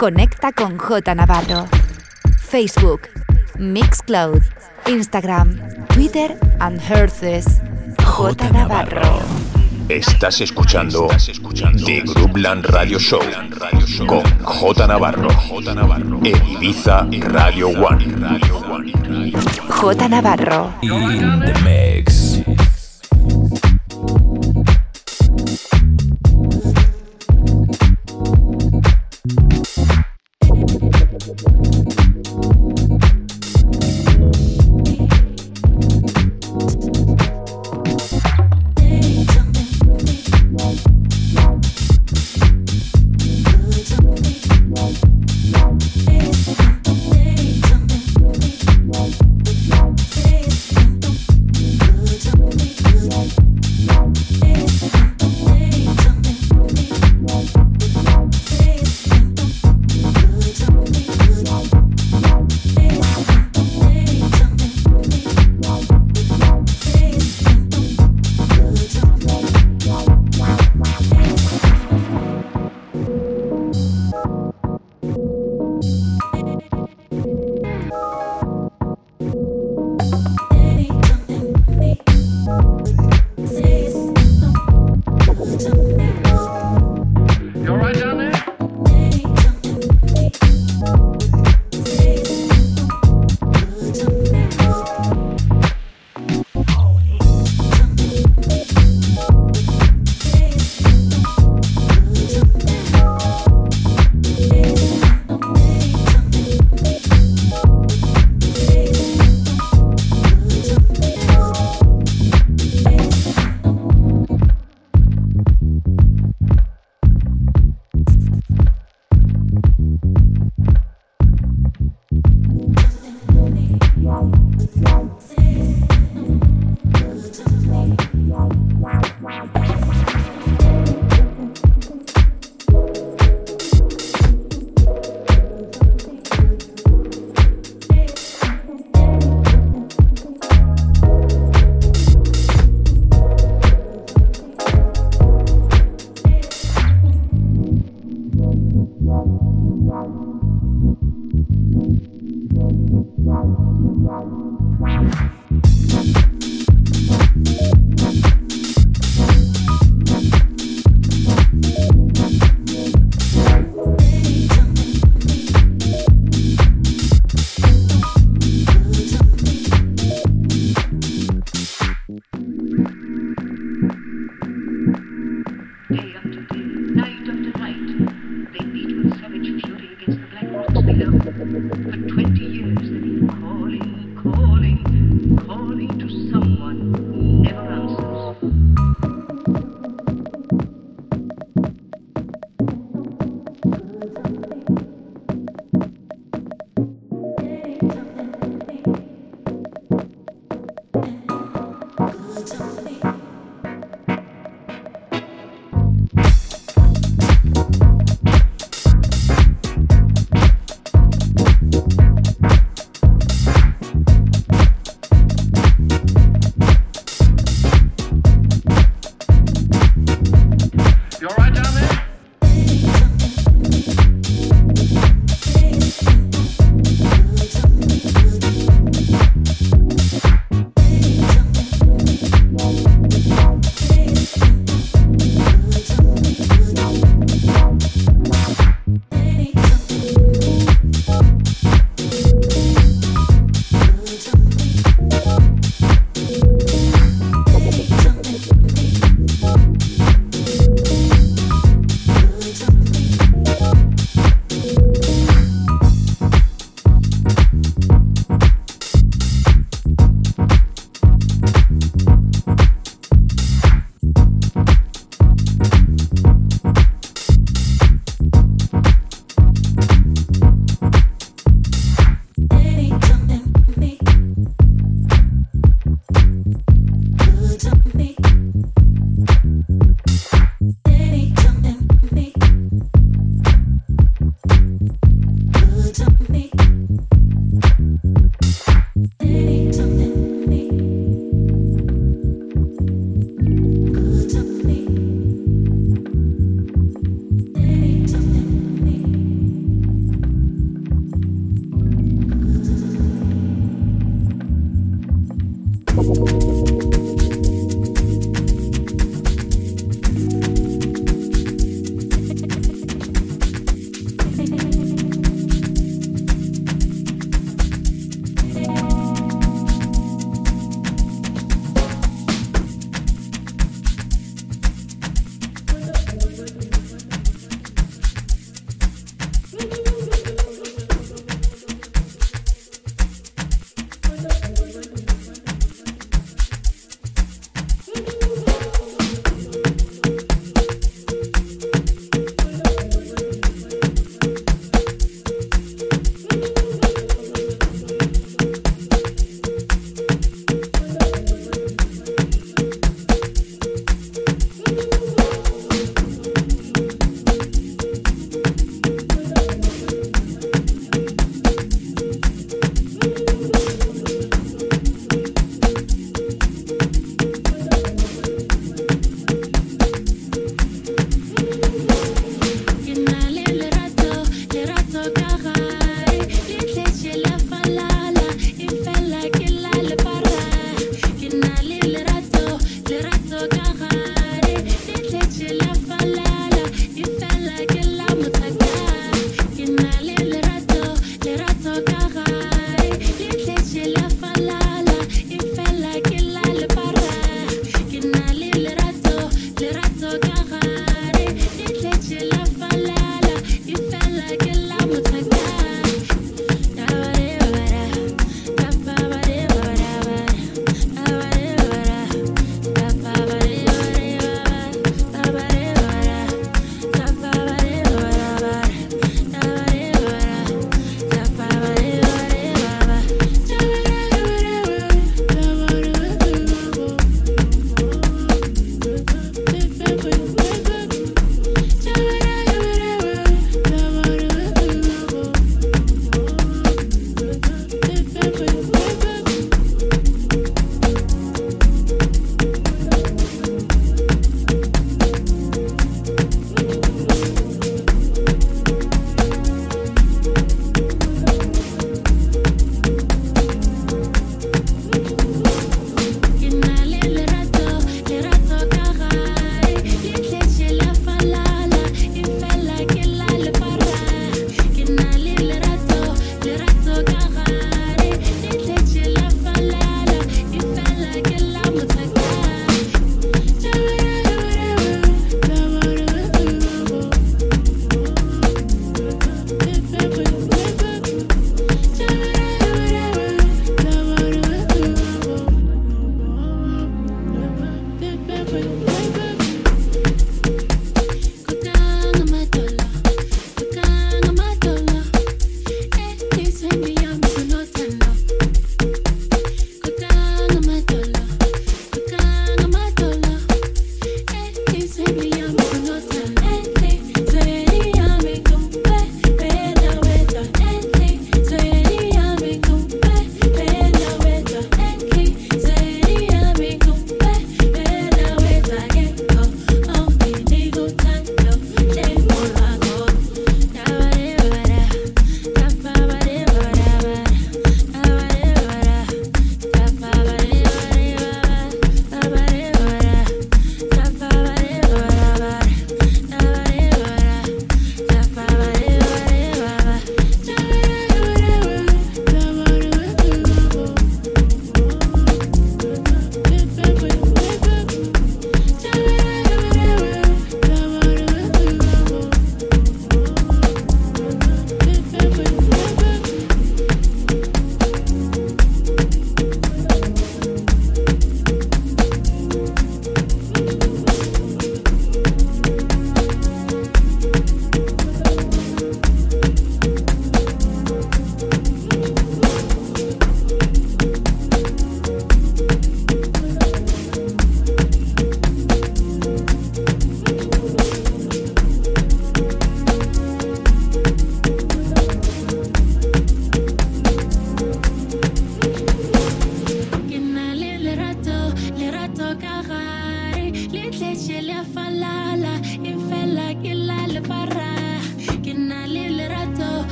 Conecta con J Navarro. Facebook, Mixcloud, Instagram, Twitter and Herces. J Navarro. Estás escuchando The Groupland Radio Show con J Navarro en Ibiza Radio One. J Navarro. In the mix.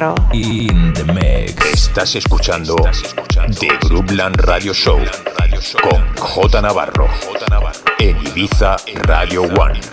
J Navarro. In the mix. Estás escuchando The Groupland Radio Show con J Navarro en Ibiza Radio One.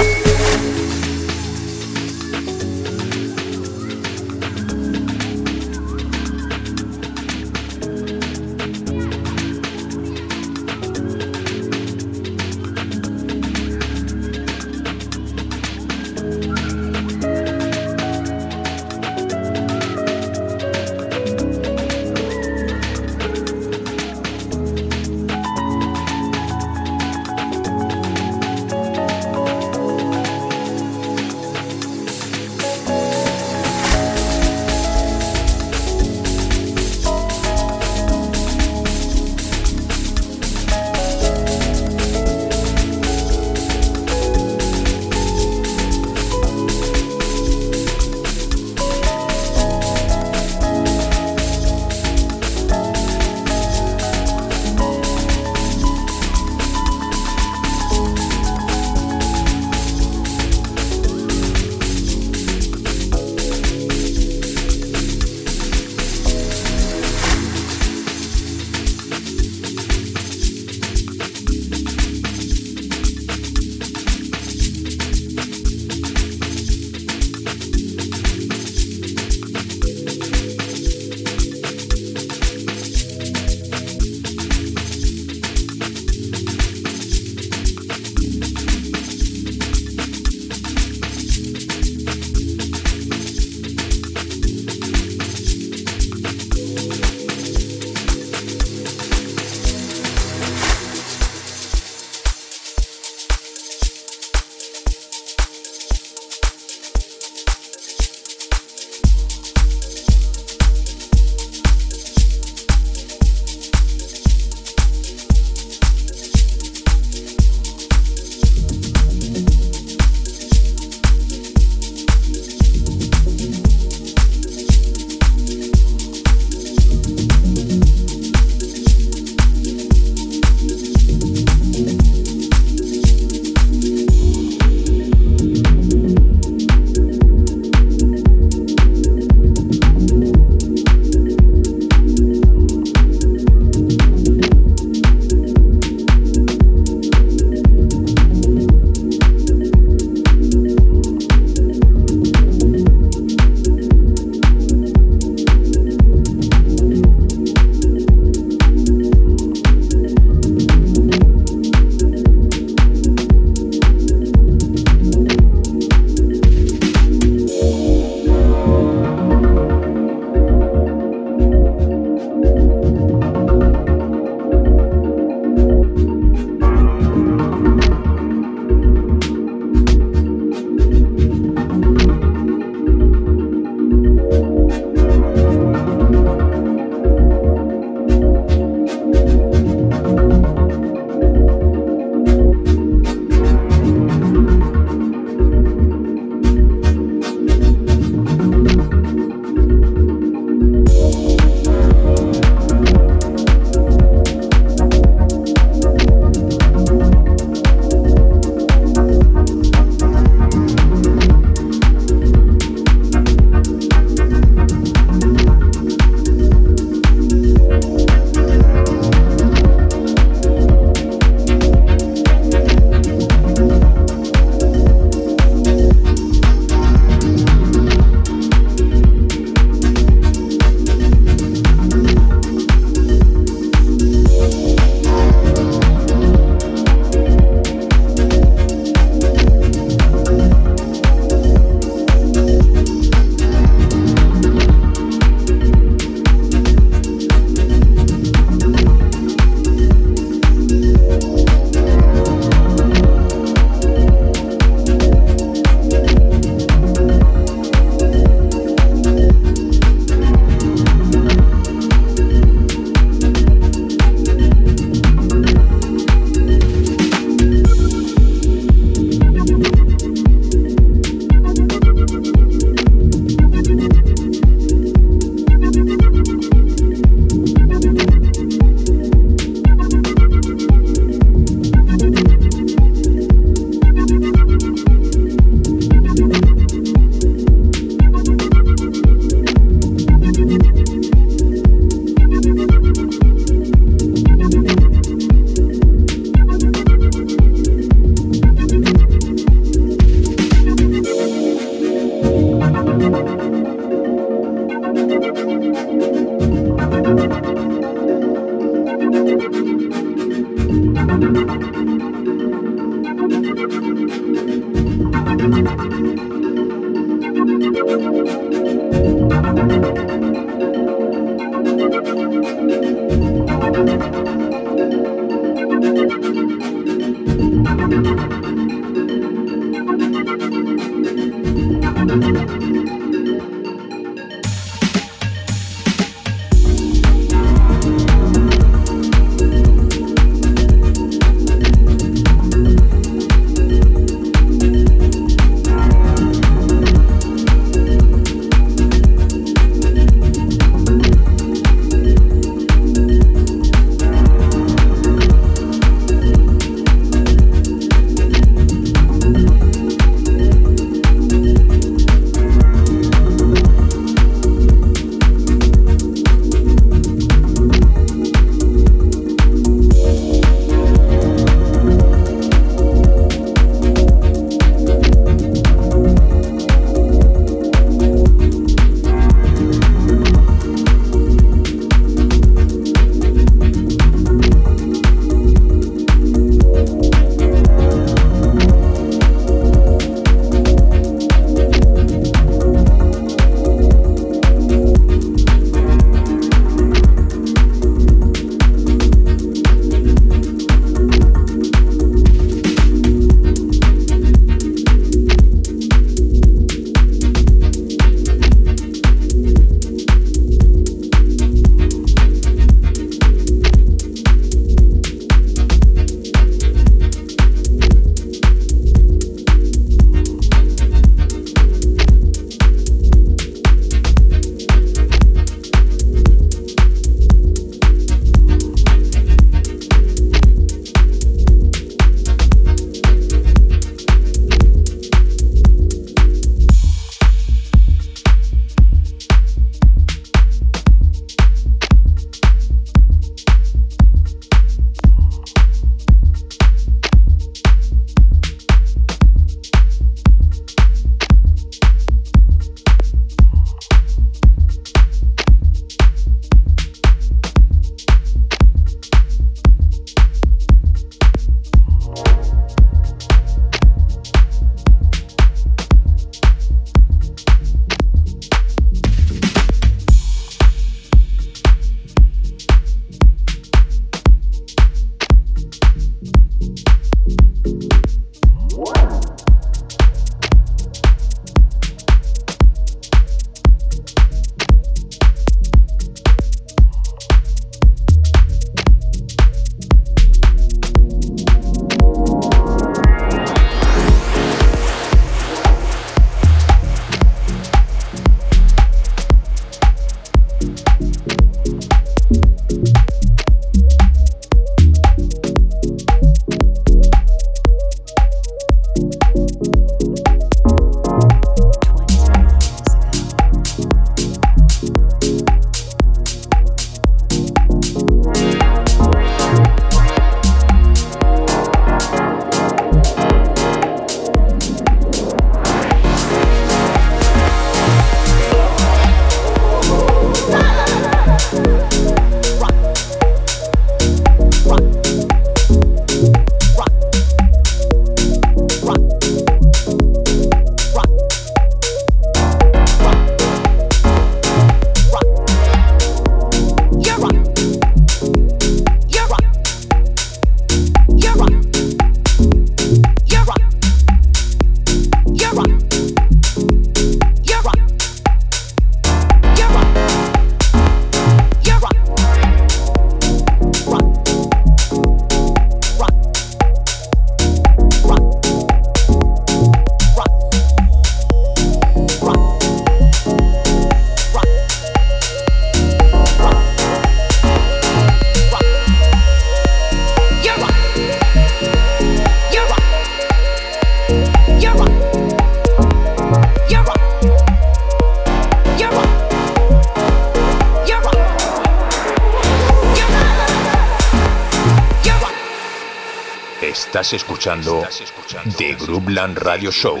escuchando The Grubland Radio Show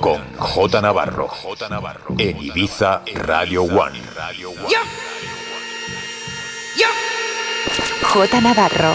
con J. Navarro en Ibiza Radio One. J. Navarro.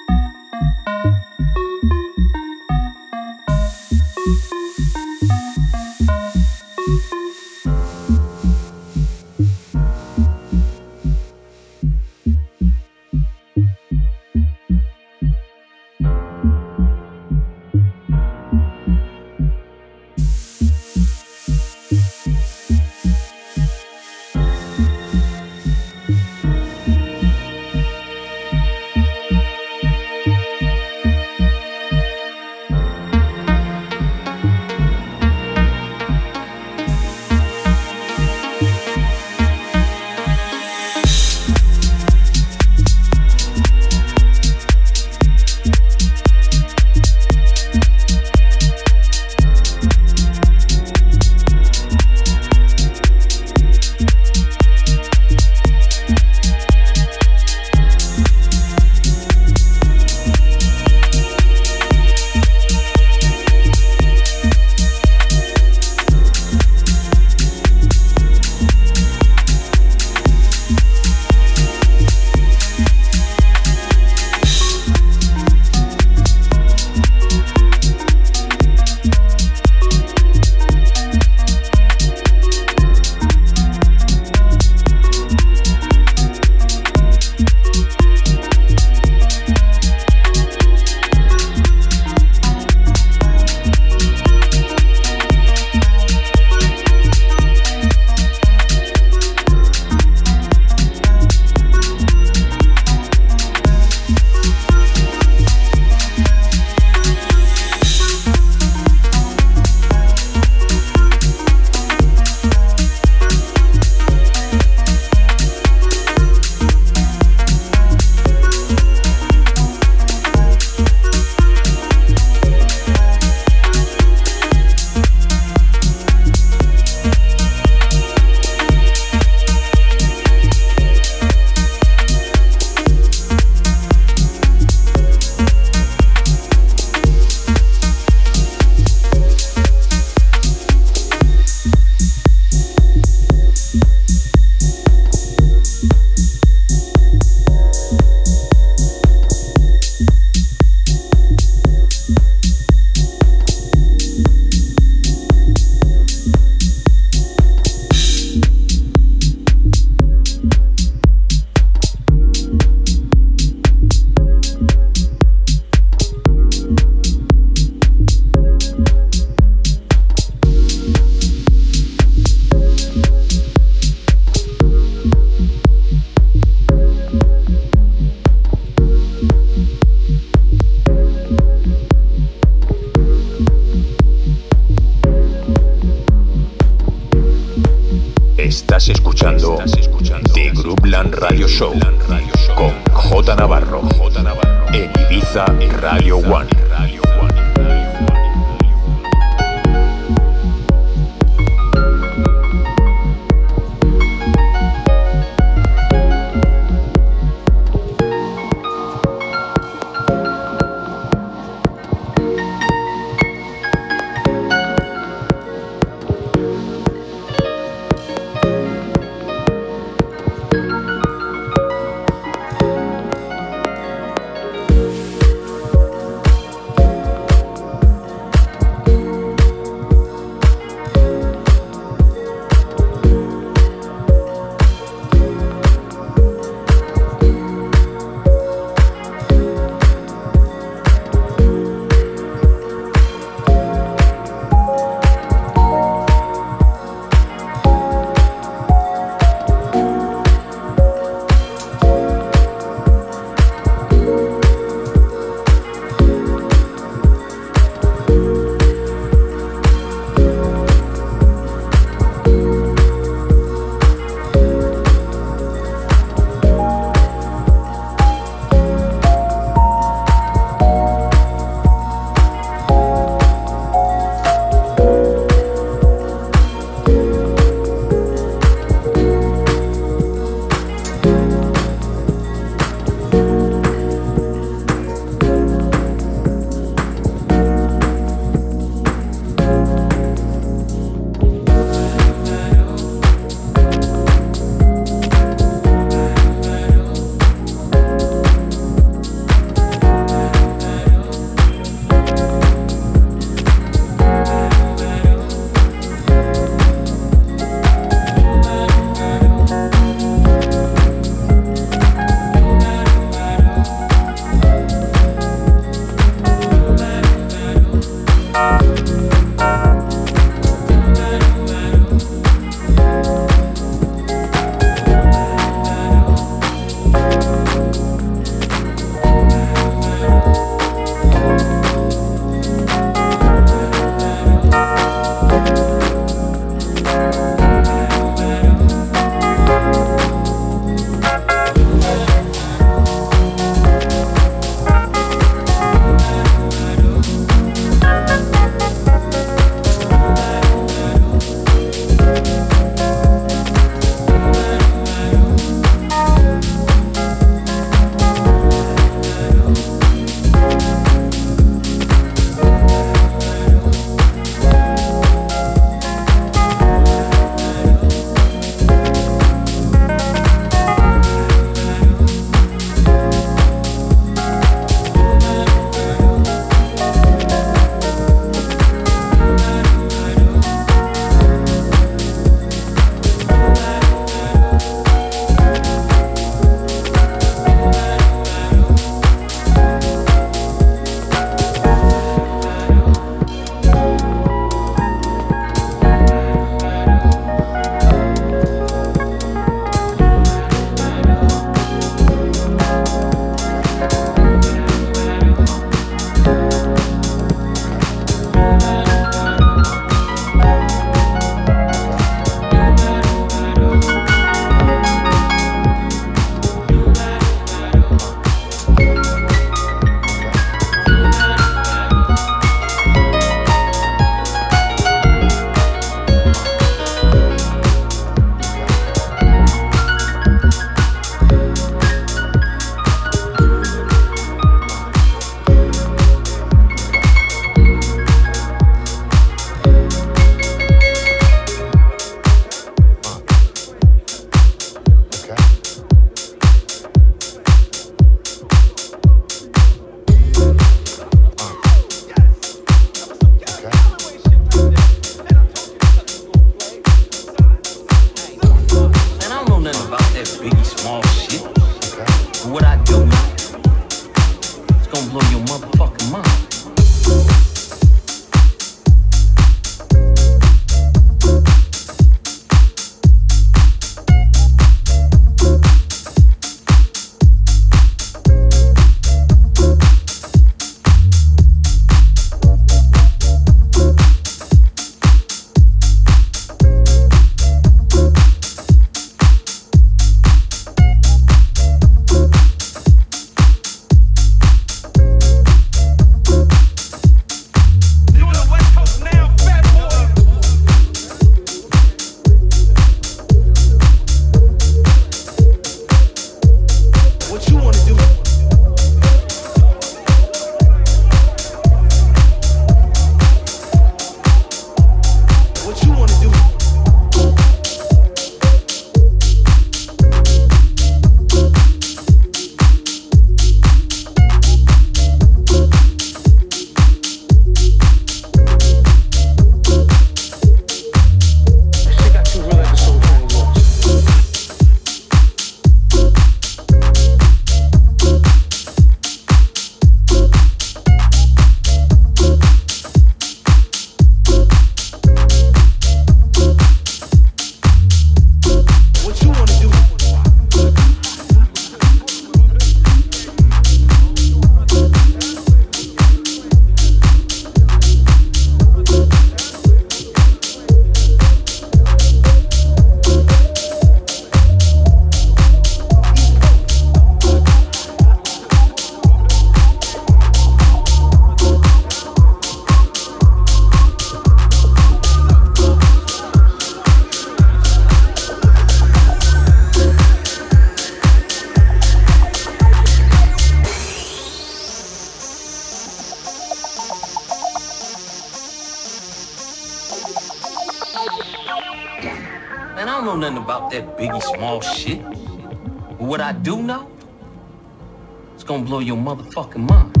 Your motherfucking mind.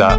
Ibiza